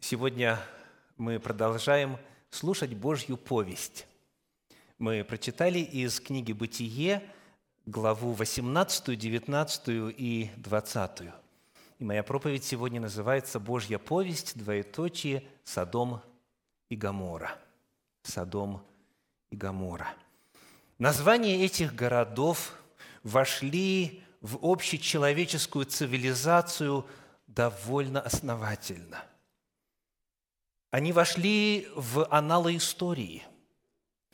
Сегодня мы продолжаем слушать Божью повесть. Мы прочитали из книги «Бытие» главу 18, 19 и 20. И моя проповедь сегодня называется «Божья повесть, двоеточие, Содом и Гамора». Содом и Гамора. Названия этих городов вошли в общечеловеческую цивилизацию довольно основательно. Они вошли в аналы истории.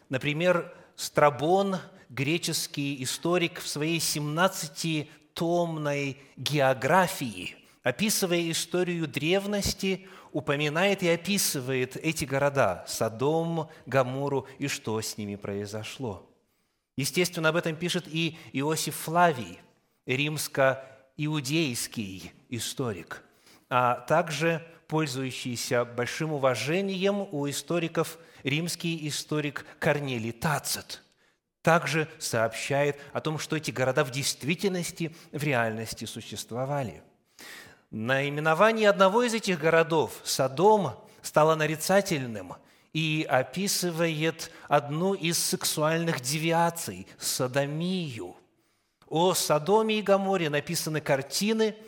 Например, Страбон, греческий историк, в своей 17-томной географии, описывая историю древности, упоминает и описывает эти города – Содом, Гамору и что с ними произошло. Естественно, об этом пишет и Иосиф Флавий, римско-иудейский историк, а также пользующийся большим уважением у историков римский историк Корнелий Тацит также сообщает о том, что эти города в действительности, в реальности существовали. Наименование одного из этих городов, Содом, стало нарицательным и описывает одну из сексуальных девиаций – садомию. О Содоме и Гаморе написаны картины –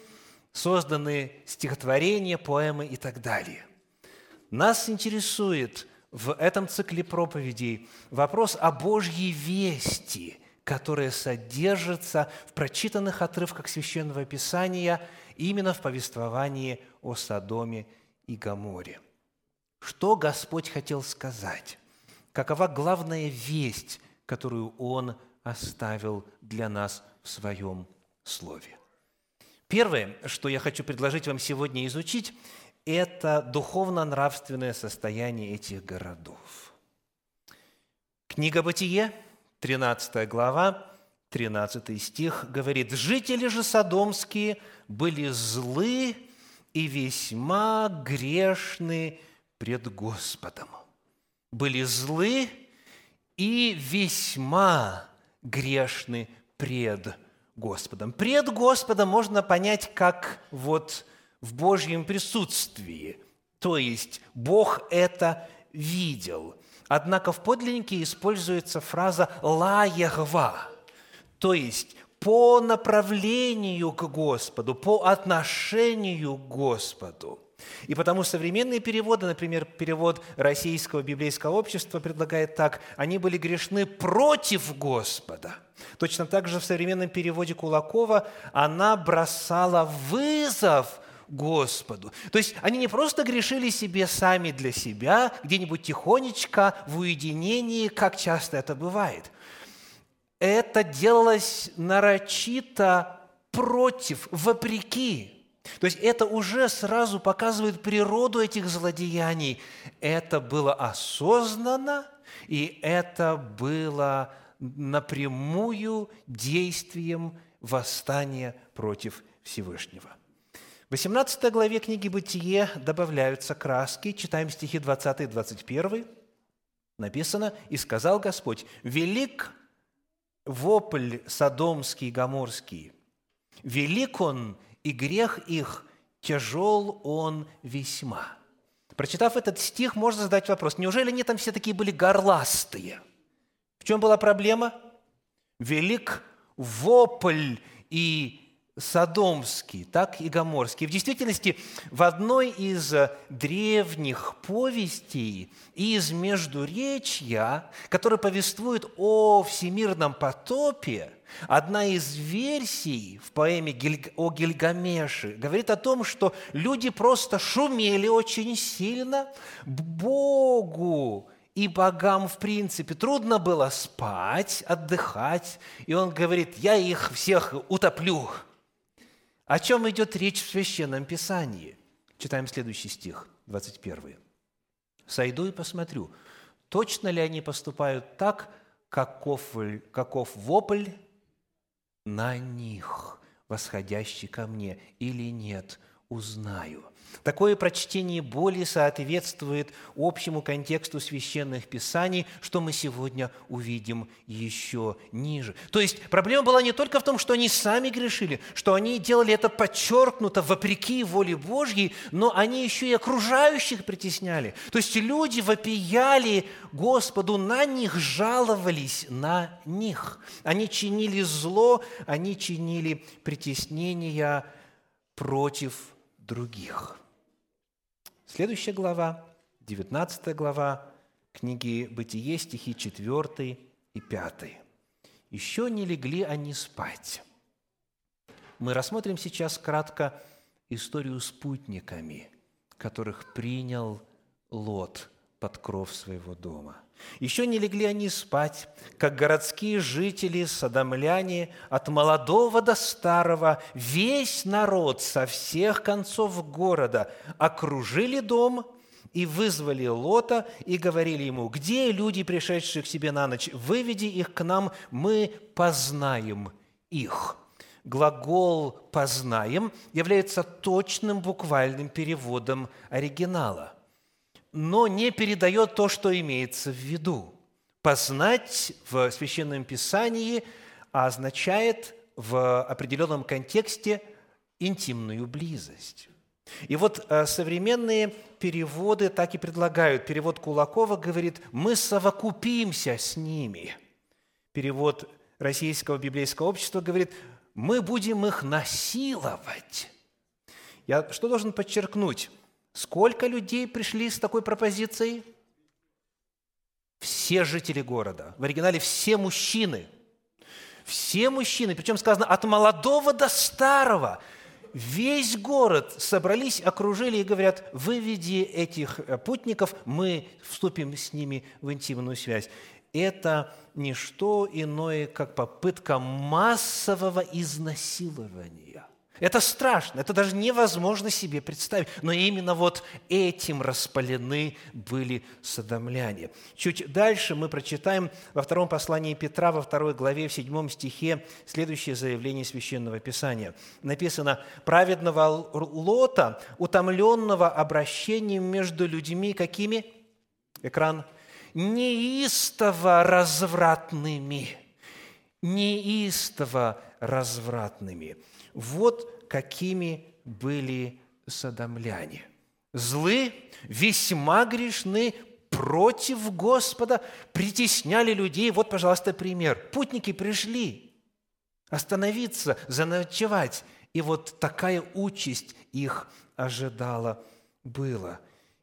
созданы стихотворения, поэмы и так далее. Нас интересует в этом цикле проповедей вопрос о Божьей вести, которая содержится в прочитанных отрывках Священного Писания именно в повествовании о Содоме и Гаморе. Что Господь хотел сказать? Какова главная весть, которую Он оставил для нас в Своем Слове? Первое, что я хочу предложить вам сегодня изучить, это духовно-нравственное состояние этих городов. Книга «Бытие», 13 глава, 13 стих говорит, «Жители же содомские были злы и весьма грешны пред Господом». Были злы и весьма грешны пред Господом. Пред Господом можно понять как вот в Божьем присутствии, то есть Бог это видел. Однако в подлиннике используется фраза «ла Ягва», то есть по направлению к Господу, по отношению к Господу – и потому современные переводы, например, перевод Российского библейского общества предлагает так, они были грешны против Господа. Точно так же в современном переводе Кулакова она бросала вызов Господу. То есть они не просто грешили себе сами для себя, где-нибудь тихонечко, в уединении, как часто это бывает. Это делалось нарочито против, вопреки то есть это уже сразу показывает природу этих злодеяний. Это было осознанно, и это было напрямую действием восстания против Всевышнего. В 18 главе книги «Бытие» добавляются краски. Читаем стихи 20 и 21. Написано, «И сказал Господь, велик вопль содомский и гоморский, велик он и грех их тяжел он весьма». Прочитав этот стих, можно задать вопрос, неужели они там все такие были горластые? В чем была проблема? Велик вопль и Содомский, так и Гоморский. В действительности, в одной из древних повестей из Междуречья, которая повествует о всемирном потопе, одна из версий в поэме о Гильгамеше говорит о том, что люди просто шумели очень сильно, Богу и богам, в принципе, трудно было спать, отдыхать, и он говорит, я их всех утоплю – о чем идет речь в Священном Писании? Читаем следующий стих, 21. «Сойду и посмотрю, точно ли они поступают так, каков, каков вопль на них, восходящий ко мне, или нет. узнаю». Такое прочтение более соответствует общему контексту священных писаний, что мы сегодня увидим еще ниже. То есть проблема была не только в том, что они сами грешили, что они делали это подчеркнуто, вопреки воле Божьей, но они еще и окружающих притесняли. То есть люди вопияли Господу на них, жаловались на них. Они чинили зло, они чинили притеснения против других. Следующая глава, 19 глава книги «Бытие», стихи 4 и 5. «Еще не легли они спать». Мы рассмотрим сейчас кратко историю с путниками, которых принял Лот под кров своего дома – еще не легли они спать, как городские жители, садомляне, от молодого до старого, весь народ со всех концов города окружили дом и вызвали Лота и говорили ему, где люди, пришедшие к себе на ночь, выведи их к нам, мы познаем их. Глагол «познаем» является точным буквальным переводом оригинала но не передает то, что имеется в виду. Познать в Священном Писании означает в определенном контексте интимную близость. И вот э, современные переводы так и предлагают. Перевод Кулакова говорит «мы совокупимся с ними». Перевод Российского библейского общества говорит «мы будем их насиловать». Я что должен подчеркнуть? Сколько людей пришли с такой пропозицией? Все жители города. В оригинале все мужчины. Все мужчины, причем сказано от молодого до старого. Весь город собрались, окружили и говорят, выведи этих э, путников, мы вступим с ними в интимную связь. Это не что иное, как попытка массового изнасилования – это страшно, это даже невозможно себе представить. Но именно вот этим распалены были садомляне. Чуть дальше мы прочитаем во втором послании Петра, во второй главе, в седьмом стихе, следующее заявление Священного Писания. Написано, «Праведного Лота, утомленного обращением между людьми, какими?» Экран. «Неистово развратными». Неистово развратными. Вот какими были садомляне. Злы, весьма грешны, против Господа, притесняли людей. Вот, пожалуйста, пример. Путники пришли остановиться, заночевать. И вот такая участь их ожидала было.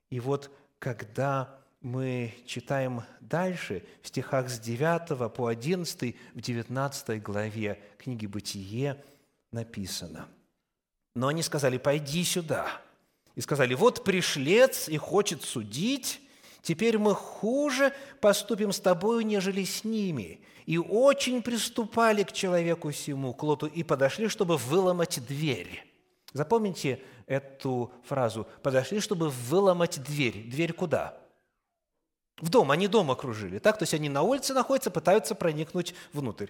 И вот когда мы читаем дальше, в стихах с 9 по 11, в 19 главе книги «Бытие», написано. Но они сказали, пойди сюда. И сказали, вот пришлец и хочет судить, теперь мы хуже поступим с тобою, нежели с ними. И очень приступали к человеку сему, к Лоту, и подошли, чтобы выломать дверь. Запомните эту фразу. Подошли, чтобы выломать дверь. Дверь куда? В дом. Они дом окружили. Так? То есть они на улице находятся, пытаются проникнуть внутрь.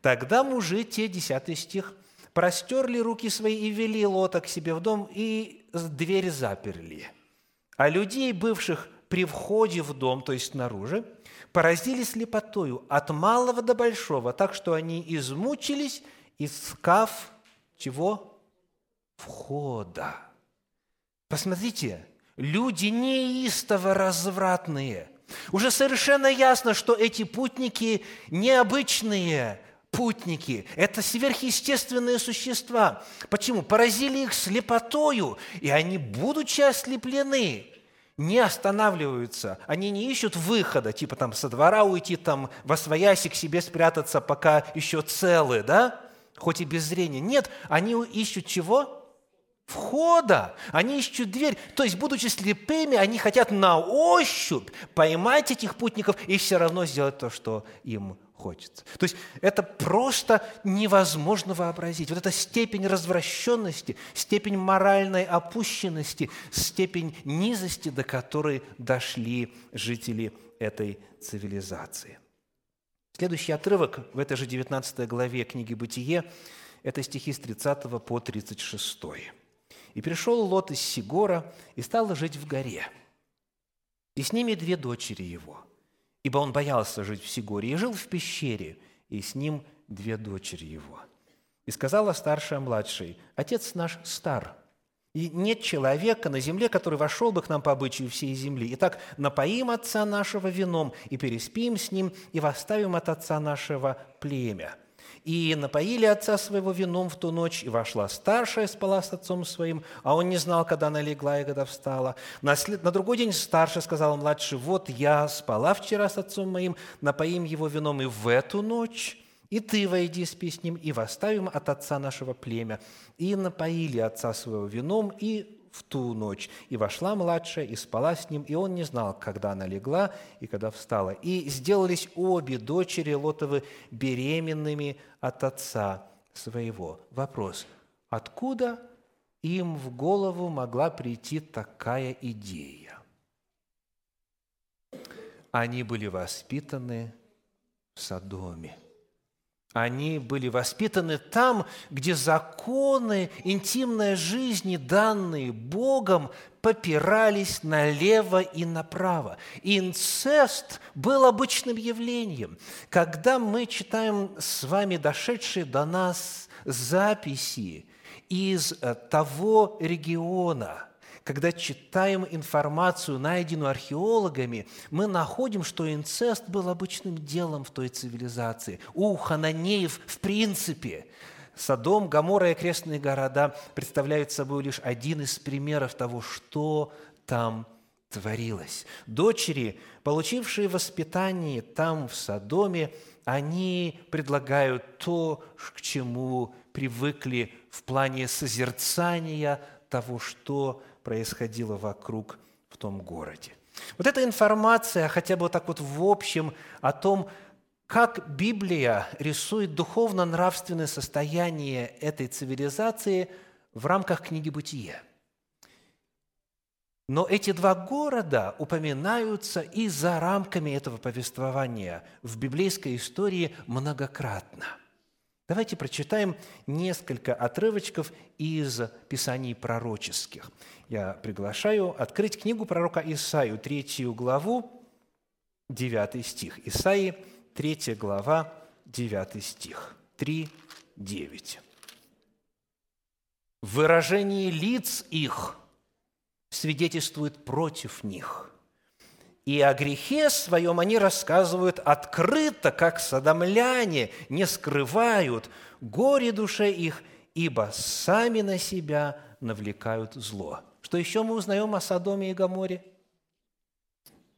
Тогда мужи, те, 10 стих, простерли руки свои и вели Лота к себе в дом, и дверь заперли. А людей, бывших при входе в дом, то есть снаружи, поразили слепотою от малого до большого, так что они измучились, искав чего? Входа. Посмотрите, люди неистово развратные. Уже совершенно ясно, что эти путники необычные, путники, это сверхъестественные существа. Почему? Поразили их слепотою, и они, будучи ослеплены, не останавливаются, они не ищут выхода, типа там со двора уйти, там во свояси к себе спрятаться, пока еще целы, да, хоть и без зрения. Нет, они ищут чего? Входа. Они ищут дверь. То есть, будучи слепыми, они хотят на ощупь поймать этих путников и все равно сделать то, что им хочется. То есть это просто невозможно вообразить. Вот эта степень развращенности, степень моральной опущенности, степень низости, до которой дошли жители этой цивилизации. Следующий отрывок в этой же 19 главе книги «Бытие» – это стихи с 30 по 36. И пришел Лот из Сигора и стал жить в горе. И с ними две дочери его, ибо он боялся жить в Сигоре, и жил в пещере, и с ним две дочери его. И сказала старшая младшей, «Отец наш стар, и нет человека на земле, который вошел бы к нам по обычаю всей земли. Итак, напоим отца нашего вином, и переспим с ним, и восставим от отца нашего племя». И напоили отца своего вином в ту ночь, и вошла старшая, спала с отцом своим, а он не знал, когда она легла и когда встала. На, след... на другой день старшая сказала младшей, вот я спала вчера с отцом моим, напоим его вином и в эту ночь, и ты войди, спи с ним, и восставим от отца нашего племя. И напоили отца своего вином, и в ту ночь. И вошла младшая, и спала с ним, и он не знал, когда она легла и когда встала. И сделались обе дочери Лотовы беременными от отца своего. Вопрос, откуда им в голову могла прийти такая идея? Они были воспитаны в Содоме – они были воспитаны там, где законы интимной жизни, данные Богом, попирались налево и направо. инцест был обычным явлением. Когда мы читаем с вами дошедшие до нас записи из того региона – когда читаем информацию, найденную археологами, мы находим, что инцест был обычным делом в той цивилизации. У хананеев в принципе Содом, Гамора и окрестные города представляют собой лишь один из примеров того, что там творилось. Дочери, получившие воспитание там, в Содоме, они предлагают то, к чему привыкли в плане созерцания того, что происходило вокруг в том городе. Вот эта информация, хотя бы вот так вот в общем, о том, как Библия рисует духовно-нравственное состояние этой цивилизации в рамках книги «Бытие». Но эти два города упоминаются и за рамками этого повествования в библейской истории многократно – Давайте прочитаем несколько отрывочков из Писаний пророческих. Я приглашаю открыть книгу пророка Исаию, третью главу, девятый стих. Исаии, третья глава, девятый стих. Три, девять. Выражение лиц их свидетельствует против них – и о грехе своем они рассказывают открыто, как садомляне, не скрывают горе душе их, ибо сами на себя навлекают зло. Что еще мы узнаем о Содоме и Гаморе?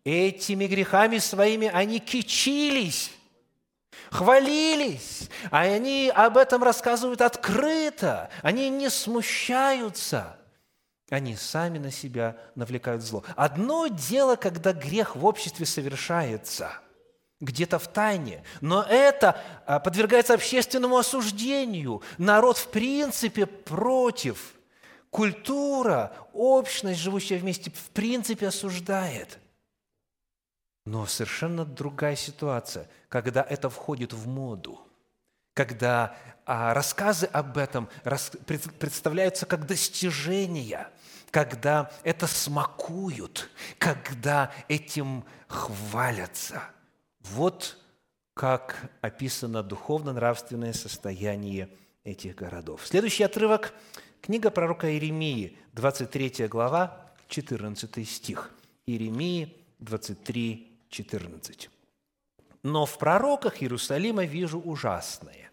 Этими грехами своими они кичились, хвалились, а они об этом рассказывают открыто, они не смущаются – они сами на себя навлекают зло. Одно дело, когда грех в обществе совершается, где-то в тайне, но это а, подвергается общественному осуждению. Народ в принципе против. Культура, общность, живущая вместе, в принципе осуждает. Но совершенно другая ситуация, когда это входит в моду – когда а, рассказы об этом представляются как достижения, когда это смакуют, когда этим хвалятся. Вот как описано духовно-нравственное состояние этих городов. Следующий отрывок – книга пророка Иеремии, 23 глава, 14 стих. Иеремии 23, 14. «Но в пророках Иерусалима вижу ужасное.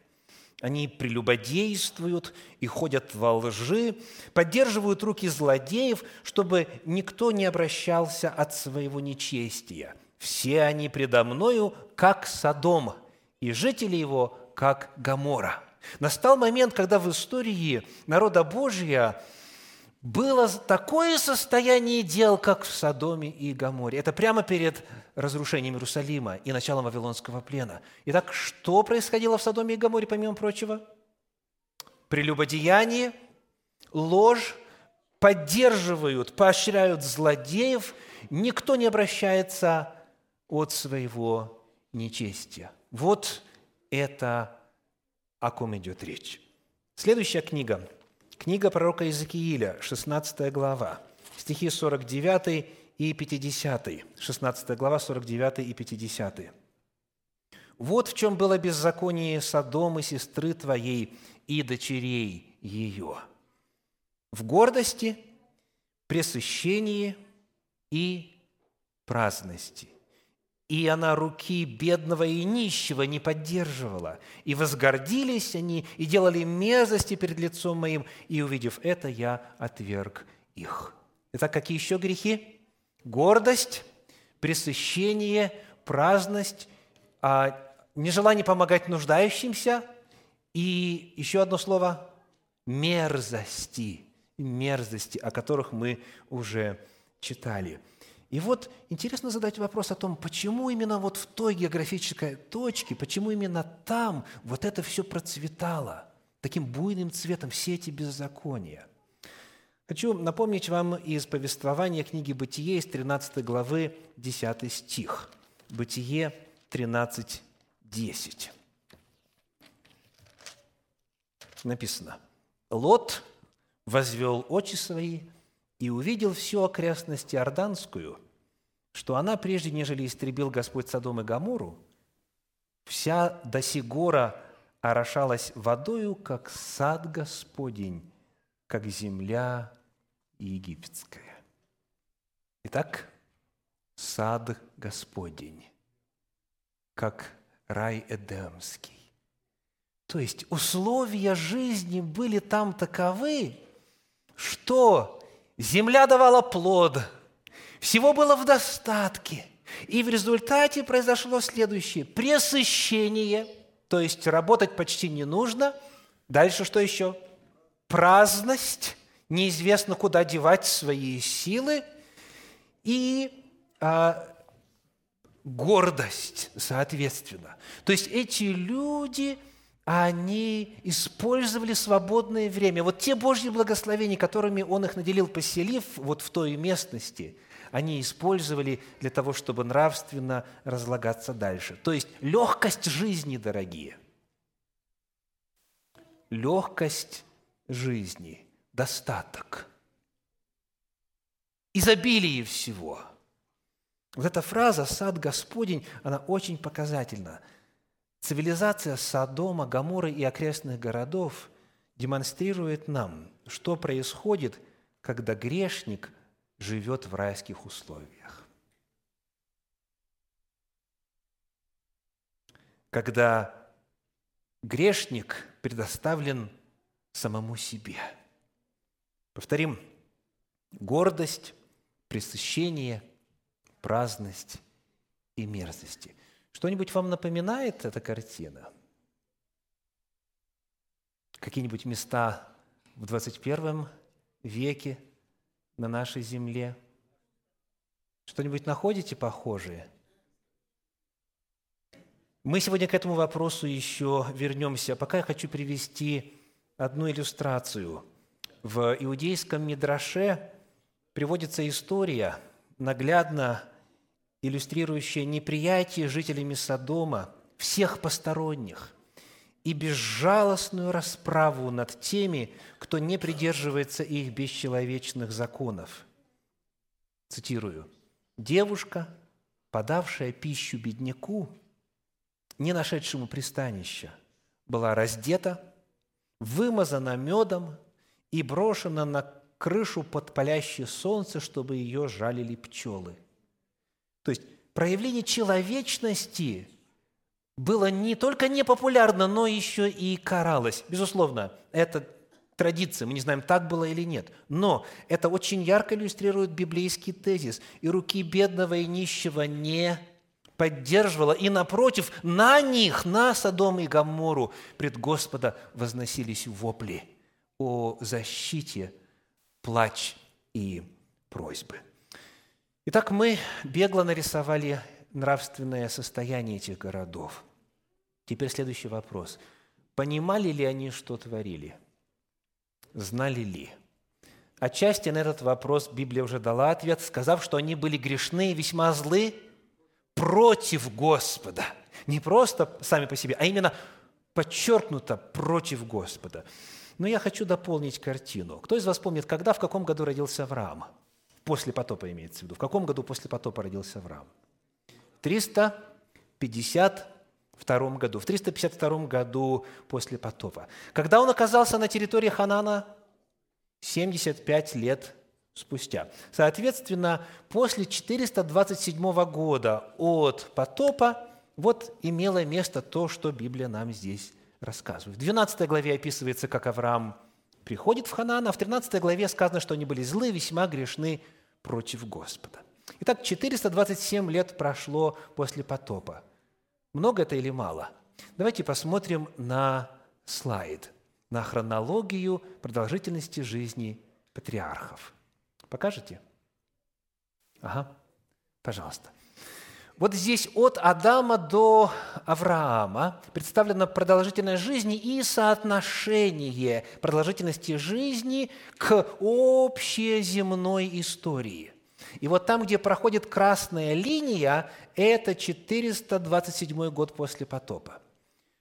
Они прелюбодействуют и ходят во лжи, поддерживают руки злодеев, чтобы никто не обращался от своего нечестия. Все они предо мною, как Содом, и жители его, как Гамора. Настал момент, когда в истории народа Божия – было такое состояние дел, как в Содоме и Гаморе. Это прямо перед разрушением Иерусалима и началом Вавилонского плена. Итак, что происходило в Содоме и Гаморе, помимо прочего? Прелюбодеяние, ложь, поддерживают, поощряют злодеев, никто не обращается от своего нечестия. Вот это о ком идет речь. Следующая книга Книга пророка Иезекииля, 16 глава, стихи 49 и 50. 16 глава, 49 и 50. «Вот в чем было беззаконие Содомы, сестры твоей, и дочерей ее. В гордости, пресыщении и праздности. И она руки бедного и нищего не поддерживала. И возгордились они, и делали мерзости перед лицом моим, и, увидев это, я отверг их. Итак, какие еще грехи? Гордость, пресыщение, праздность, а нежелание помогать нуждающимся, и еще одно слово – мерзости, мерзости, о которых мы уже читали – и вот интересно задать вопрос о том, почему именно вот в той географической точке, почему именно там вот это все процветало таким буйным цветом, все эти беззакония. Хочу напомнить вам из повествования книги «Бытие» из 13 главы 10 стих. «Бытие 13, 10». Написано. «Лот возвел очи свои и увидел всю окрестность Иорданскую, что она, прежде нежели истребил Господь Содом и Гамору, вся до сигора орошалась водою, как сад Господень, как земля египетская. Итак, сад Господень, как рай Эдемский. То есть условия жизни были там таковы, что Земля давала плод, всего было в достатке. И в результате произошло следующее. Пресыщение, то есть работать почти не нужно. Дальше что еще? Праздность, неизвестно, куда девать свои силы. И а, гордость, соответственно. То есть эти люди – они использовали свободное время. Вот те Божьи благословения, которыми Он их наделил, поселив вот в той местности, они использовали для того, чтобы нравственно разлагаться дальше. То есть легкость жизни, дорогие. Легкость жизни, достаток, изобилие всего. Вот эта фраза «сад Господень», она очень показательна – Цивилизация Содома, Гаморы и окрестных городов демонстрирует нам, что происходит, когда грешник живет в райских условиях. Когда грешник предоставлен самому себе. Повторим, гордость, пресыщение, праздность и мерзости – что-нибудь вам напоминает эта картина? Какие-нибудь места в 21 веке на нашей земле? Что-нибудь находите похожее? Мы сегодня к этому вопросу еще вернемся. Пока я хочу привести одну иллюстрацию. В иудейском Мидраше приводится история, наглядно иллюстрирующая неприятие жителями Содома всех посторонних и безжалостную расправу над теми, кто не придерживается их бесчеловечных законов. Цитирую. «Девушка, подавшая пищу бедняку, не нашедшему пристанища, была раздета, вымазана медом и брошена на крышу под палящее солнце, чтобы ее жалили пчелы. То есть проявление человечности было не только непопулярно, но еще и каралось. Безусловно, это традиция, мы не знаем, так было или нет. Но это очень ярко иллюстрирует библейский тезис. «И руки бедного и нищего не поддерживала, и напротив, на них, на Содом и Гамору пред Господа возносились вопли о защите, плач и просьбы. Итак, мы бегло нарисовали нравственное состояние этих городов. Теперь следующий вопрос. Понимали ли они, что творили? Знали ли? Отчасти на этот вопрос Библия уже дала ответ, сказав, что они были грешны и весьма злы против Господа. Не просто сами по себе, а именно подчеркнуто против Господа. Но я хочу дополнить картину. Кто из вас помнит, когда, в каком году родился Авраам? После потопа имеется в виду. В каком году после потопа родился Авраам? 352 году. В 352 году после потопа. Когда он оказался на территории Ханана? 75 лет спустя. Соответственно, после 427 года от потопа вот имело место то, что Библия нам здесь рассказывает. В 12 главе описывается, как Авраам приходит в Ханан, а в 13 главе сказано, что они были злы, весьма грешны против Господа. Итак, 427 лет прошло после потопа. Много это или мало? Давайте посмотрим на слайд, на хронологию продолжительности жизни патриархов. Покажете? Ага, пожалуйста. Вот здесь от Адама до Авраама представлена продолжительность жизни и соотношение продолжительности жизни к общей земной истории. И вот там, где проходит красная линия, это 427 год после потопа.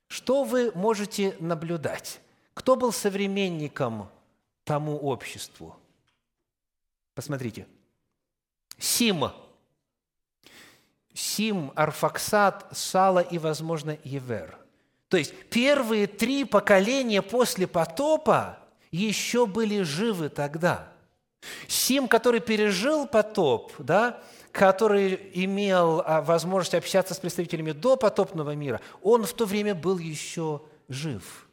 Что вы можете наблюдать? Кто был современником тому обществу? Посмотрите. Сима – Сим, Арфаксат, Сала и, возможно, Евер. То есть первые три поколения после потопа еще были живы тогда. Сим, который пережил потоп, да, который имел а, возможность общаться с представителями до потопного мира, он в то время был еще жив.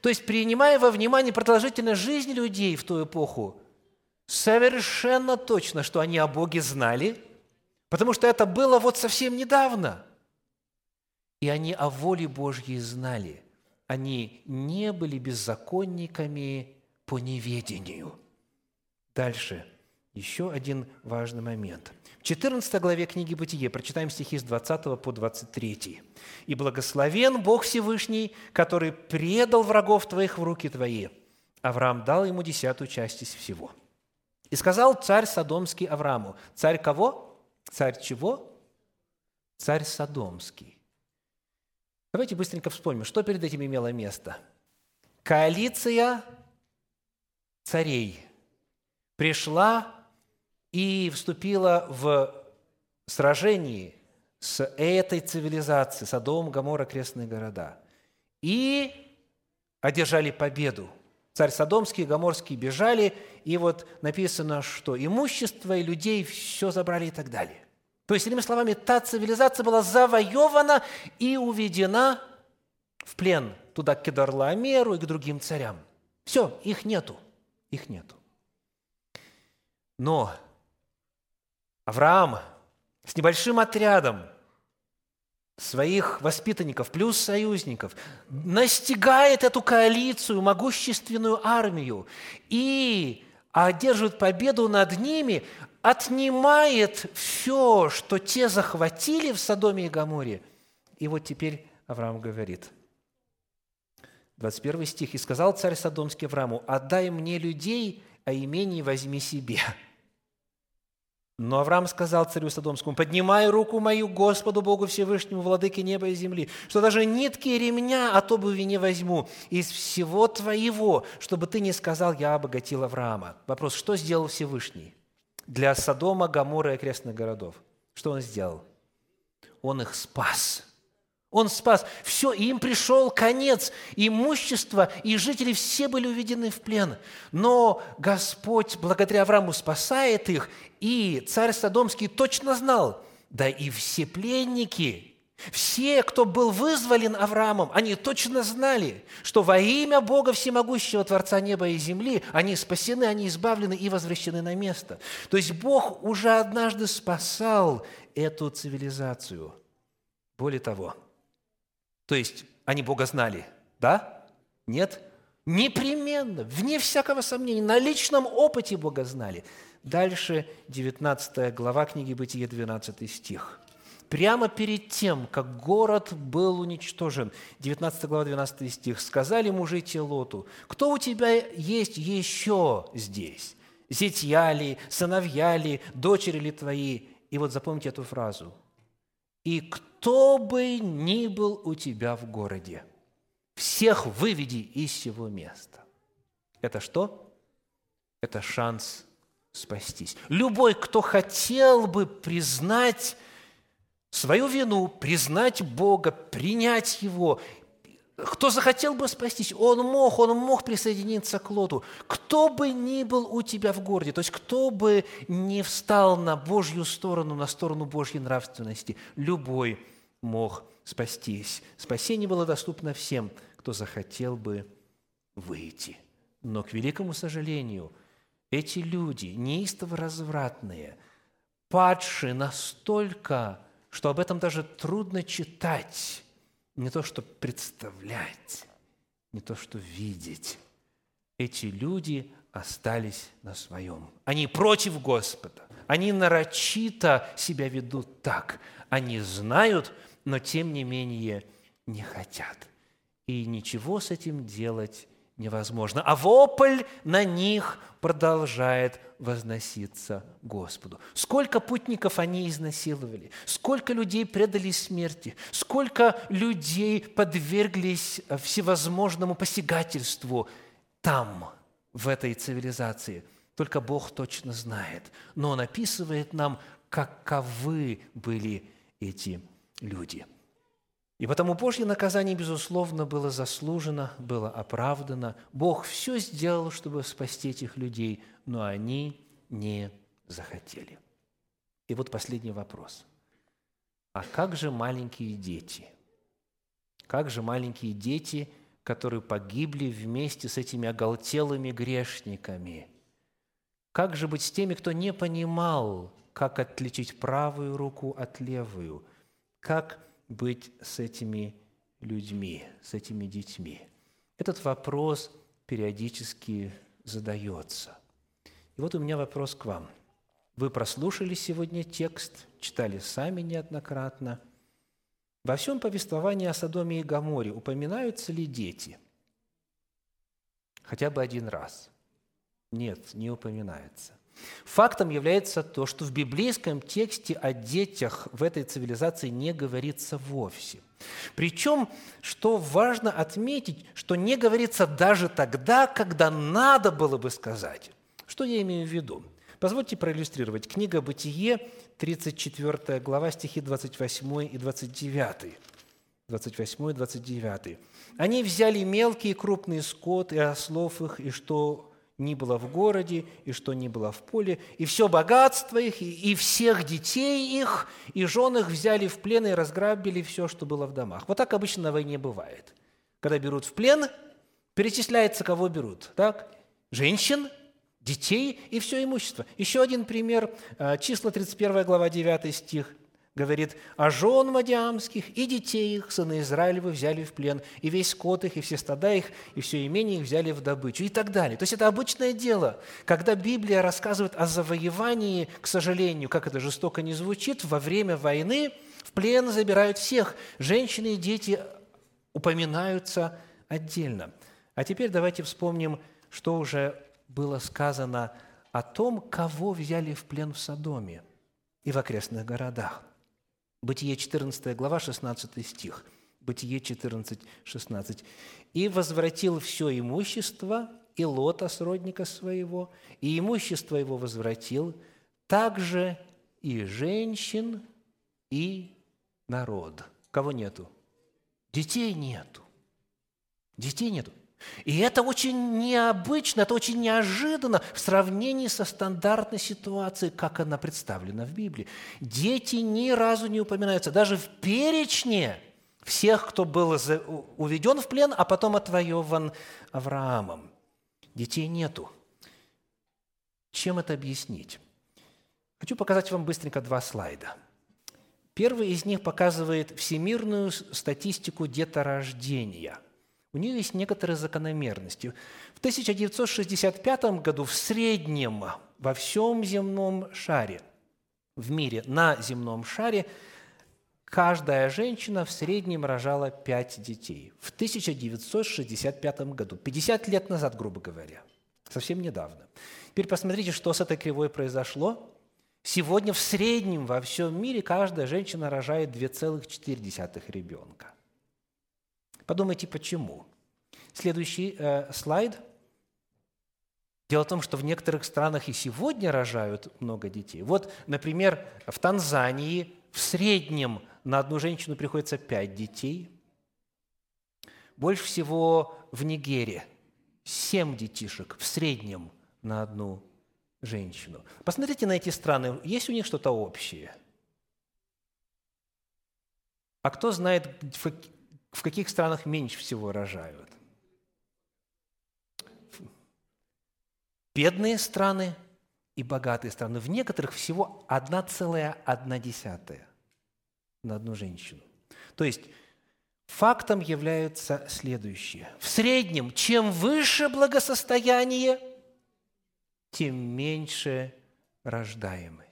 То есть, принимая во внимание продолжительность жизни людей в ту эпоху, совершенно точно, что они о Боге знали – Потому что это было вот совсем недавно. И они о воле Божьей знали. Они не были беззаконниками по неведению. Дальше. Еще один важный момент. В 14 главе книги «Бытие» прочитаем стихи с 20 по 23. «И благословен Бог Всевышний, который предал врагов твоих в руки твои. Авраам дал ему десятую часть из всего. И сказал царь Содомский Аврааму». Царь кого? Царь чего? Царь Содомский. Давайте быстренько вспомним, что перед этим имело место. Коалиция царей пришла и вступила в сражении с этой цивилизацией, Содом, Гамора, крестные города. И одержали победу. Царь Содомский и Гоморский бежали, и вот написано, что имущество и людей все забрали и так далее. То есть, иными словами, та цивилизация была завоевана и уведена в плен туда к Кедарлаомеру и к другим царям. Все, их нету, их нету. Но Авраам с небольшим отрядом своих воспитанников плюс союзников настигает эту коалицию, могущественную армию и одерживает победу над ними, отнимает все, что те захватили в Содоме и Гаморе. И вот теперь Авраам говорит, 21 стих, «И сказал царь Содомский Аврааму, отдай мне людей, а имение возьми себе». Но Авраам сказал царю Содомскому, «Поднимай руку мою Господу Богу Всевышнему, владыке неба и земли, что даже нитки ремня от обуви не возьму из всего твоего, чтобы ты не сказал, я обогатил Авраама». Вопрос, что сделал Всевышний для Содома, Гамора и окрестных городов? Что он сделал? Он их спас – он спас. Все, и им пришел конец. Имущество и жители все были уведены в плен. Но Господь благодаря Аврааму спасает их, и царь Содомский точно знал, да и все пленники, все, кто был вызволен Авраамом, они точно знали, что во имя Бога Всемогущего, Творца неба и земли, они спасены, они избавлены и возвращены на место. То есть Бог уже однажды спасал эту цивилизацию. Более того, то есть они Бога знали, да? Нет? Непременно, вне всякого сомнения, на личном опыте Бога знали – Дальше 19 глава книги Бытия, 12 стих. Прямо перед тем, как город был уничтожен, 19 глава, 12 стих, сказали мужи Телоту, кто у тебя есть еще здесь? Зятья ли, сыновья ли, дочери ли твои? И вот запомните эту фразу. «И кто бы ни был у тебя в городе, всех выведи из сего места». это что? Это шанс спастись. Любой, кто хотел бы признать свою вину, признать Бога, принять Его, кто захотел бы спастись, он мог, он мог присоединиться к Лоту. Кто бы ни был у тебя в городе, то есть кто бы не встал на Божью сторону, на сторону Божьей нравственности, любой мог спастись. Спасение было доступно всем, кто захотел бы выйти. Но, к великому сожалению, эти люди, неистово развратные, падшие настолько, что об этом даже трудно читать, не то что представлять, не то что видеть. Эти люди остались на своем. Они против Господа. Они нарочито себя ведут так. Они знают, но тем не менее не хотят. И ничего с этим делать невозможно. А вопль на них продолжает возноситься Господу. Сколько путников они изнасиловали, сколько людей предали смерти, сколько людей подверглись всевозможному посягательству там, в этой цивилизации. Только Бог точно знает. Но Он описывает нам, каковы были эти люди – и потому Божье наказание, безусловно, было заслужено, было оправдано. Бог все сделал, чтобы спасти этих людей, но они не захотели. И вот последний вопрос. А как же маленькие дети? Как же маленькие дети, которые погибли вместе с этими оголтелыми грешниками? Как же быть с теми, кто не понимал, как отличить правую руку от левую? Как быть с этими людьми, с этими детьми? Этот вопрос периодически задается. И вот у меня вопрос к вам. Вы прослушали сегодня текст, читали сами неоднократно. Во всем повествовании о Содоме и Гаморе упоминаются ли дети? Хотя бы один раз. Нет, не упоминается. Фактом является то, что в библейском тексте о детях в этой цивилизации не говорится вовсе. Причем, что важно отметить, что не говорится даже тогда, когда надо было бы сказать. Что я имею в виду? Позвольте проиллюстрировать. Книга «Бытие», 34 глава, стихи 28 и 29. 28 и 29. «Они взяли мелкий и крупный скот, и ослов их, и что ни было в городе, и что ни было в поле, и все богатство их, и, всех детей их, и жен их взяли в плен и разграбили все, что было в домах. Вот так обычно на войне бывает. Когда берут в плен, перечисляется, кого берут. Так? Женщин, детей и все имущество. Еще один пример, а, числа 31 глава 9 стих говорит, «А жен Мадиамских и детей их, сыны Израилевы, взяли в плен, и весь скот их, и все стада их, и все имение их взяли в добычу», и так далее. То есть это обычное дело. Когда Библия рассказывает о завоевании, к сожалению, как это жестоко не звучит, во время войны в плен забирают всех. Женщины и дети упоминаются отдельно. А теперь давайте вспомним, что уже было сказано о том, кого взяли в плен в Содоме и в окрестных городах. Бытие 14 глава, 16 стих. Бытие 14, 16. «И возвратил все имущество, и Лота, сродника своего, и имущество его возвратил, также и женщин, и народ». Кого нету? Детей нету. Детей нету. И это очень необычно, это очень неожиданно в сравнении со стандартной ситуацией, как она представлена в Библии. Дети ни разу не упоминаются, даже в перечне всех, кто был уведен в плен, а потом отвоеван Авраамом. Детей нету. Чем это объяснить? Хочу показать вам быстренько два слайда. Первый из них показывает всемирную статистику деторождения – у нее есть некоторые закономерности. В 1965 году в среднем во всем земном шаре, в мире, на земном шаре, каждая женщина в среднем рожала 5 детей. В 1965 году, 50 лет назад, грубо говоря, совсем недавно. Теперь посмотрите, что с этой кривой произошло. Сегодня в среднем во всем мире каждая женщина рожает 2,4 ребенка. Подумайте, почему. Следующий э, слайд. Дело в том, что в некоторых странах и сегодня рожают много детей. Вот, например, в Танзании в среднем на одну женщину приходится пять детей. Больше всего в Нигерии семь детишек в среднем на одну женщину. Посмотрите на эти страны, есть у них что-то общее? А кто знает, в каких странах меньше всего рожают? Бедные страны и богатые страны. В некоторых всего 1,1 на одну женщину. То есть фактом является следующее. В среднем, чем выше благосостояние, тем меньше рождаемость.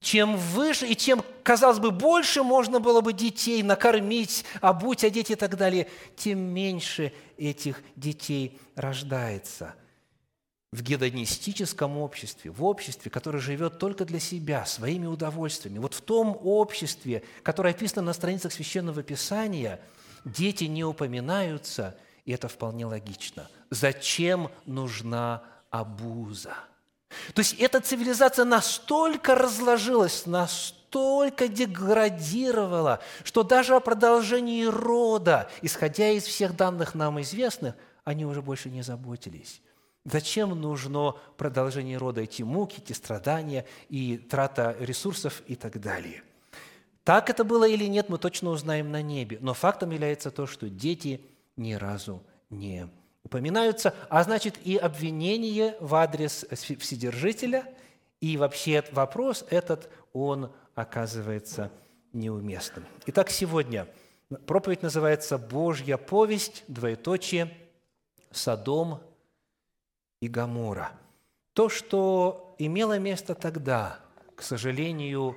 Чем выше и чем, казалось бы, больше можно было бы детей накормить, обуть, одеть и так далее, тем меньше этих детей рождается – в гедонистическом обществе, в обществе, которое живет только для себя, своими удовольствиями, вот в том обществе, которое описано на страницах Священного Писания, дети не упоминаются, и это вполне логично. Зачем нужна обуза? То есть эта цивилизация настолько разложилась, настолько деградировала, что даже о продолжении рода, исходя из всех данных нам известных, они уже больше не заботились. Зачем нужно продолжение рода, эти муки, эти страдания и трата ресурсов и так далее? Так это было или нет, мы точно узнаем на небе. Но фактом является то, что дети ни разу не упоминаются, а значит и обвинение в адрес Вседержителя, и вообще вопрос этот, он оказывается неуместным. Итак, сегодня проповедь называется «Божья повесть», двоеточие, Содом, и Гамора. То, что имело место тогда, к сожалению,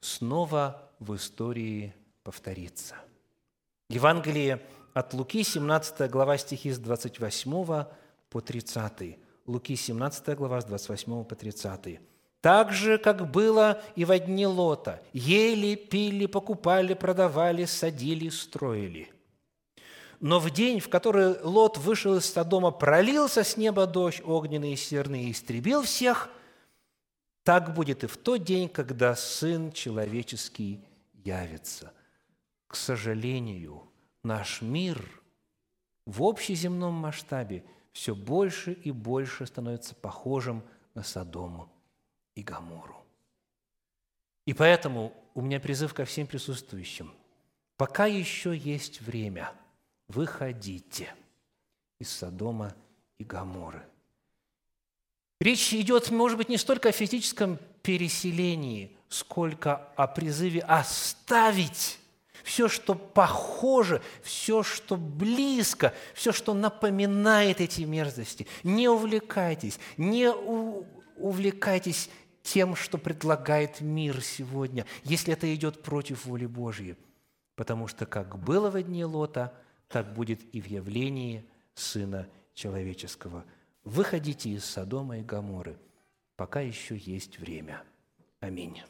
снова в истории повторится. Евангелие от Луки, 17 глава стихи с 28 по 30. Луки, 17 глава, с 28 по 30. «Так же, как было и в дни Лота, ели, пили, покупали, продавали, садили, строили – но в день, в который Лот вышел из Содома, пролился с неба дождь огненный и серный и истребил всех, так будет и в тот день, когда Сын Человеческий явится. К сожалению, наш мир в общеземном масштабе все больше и больше становится похожим на Содому и Гамору. И поэтому у меня призыв ко всем присутствующим. Пока еще есть время – выходите из Содома и Гаморы. Речь идет, может быть, не столько о физическом переселении, сколько о призыве оставить все, что похоже, все, что близко, все, что напоминает эти мерзости. Не увлекайтесь, не увлекайтесь тем, что предлагает мир сегодня, если это идет против воли Божьей. Потому что, как было в дни Лота – так будет и в явлении Сына Человеческого. Выходите из Содома и Гаморы, пока еще есть время. Аминь.